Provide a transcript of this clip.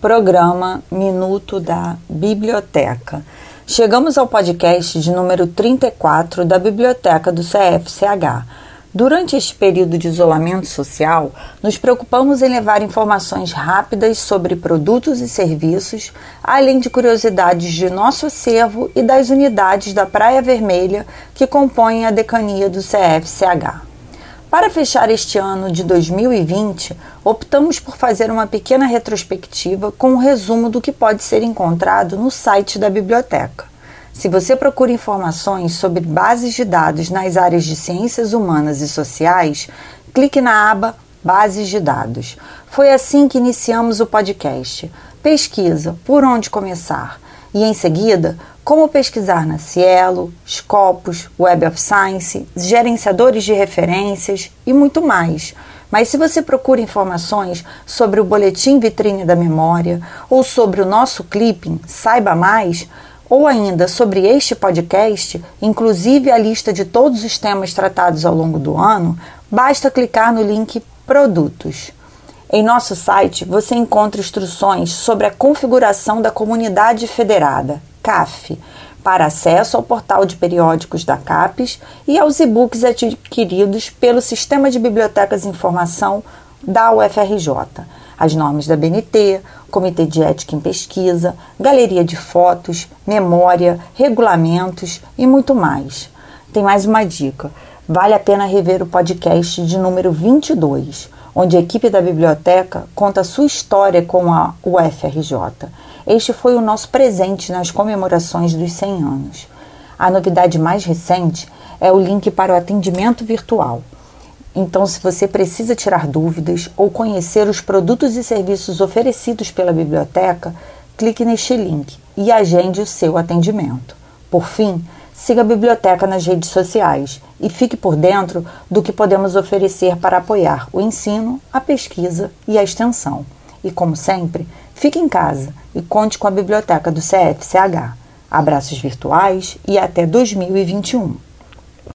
Programa Minuto da Biblioteca. Chegamos ao podcast de número 34 da Biblioteca do CFCH. Durante este período de isolamento social, nos preocupamos em levar informações rápidas sobre produtos e serviços, além de curiosidades de nosso acervo e das unidades da Praia Vermelha que compõem a decania do CFCH. Para fechar este ano de 2020, optamos por fazer uma pequena retrospectiva com um resumo do que pode ser encontrado no site da biblioteca. Se você procura informações sobre bases de dados nas áreas de ciências humanas e sociais, clique na aba Bases de Dados. Foi assim que iniciamos o podcast. Pesquisa por onde começar e em seguida como pesquisar na Cielo, Scopus, Web of Science, gerenciadores de referências e muito mais. Mas se você procura informações sobre o boletim vitrine da memória ou sobre o nosso clipping, saiba mais, ou ainda sobre este podcast, inclusive a lista de todos os temas tratados ao longo do ano, basta clicar no link Produtos. Em nosso site você encontra instruções sobre a configuração da comunidade federada, CAF, para acesso ao portal de periódicos da CAPES e aos e-books adquiridos pelo Sistema de Bibliotecas de Informação da UFRJ, as normas da BNT, Comitê de Ética em Pesquisa, Galeria de Fotos, Memória, Regulamentos e muito mais. Tem mais uma dica: vale a pena rever o podcast de número 22 onde a equipe da biblioteca conta sua história com a UFRJ. Este foi o nosso presente nas comemorações dos 100 anos. A novidade mais recente é o link para o atendimento virtual. Então, se você precisa tirar dúvidas ou conhecer os produtos e serviços oferecidos pela biblioteca, clique neste link e agende o seu atendimento. Por fim, siga a biblioteca nas redes sociais e fique por dentro do que podemos oferecer para apoiar o ensino, a pesquisa e a extensão. E como sempre, fique em casa e conte com a biblioteca do CFCH. Abraços virtuais e até 2021.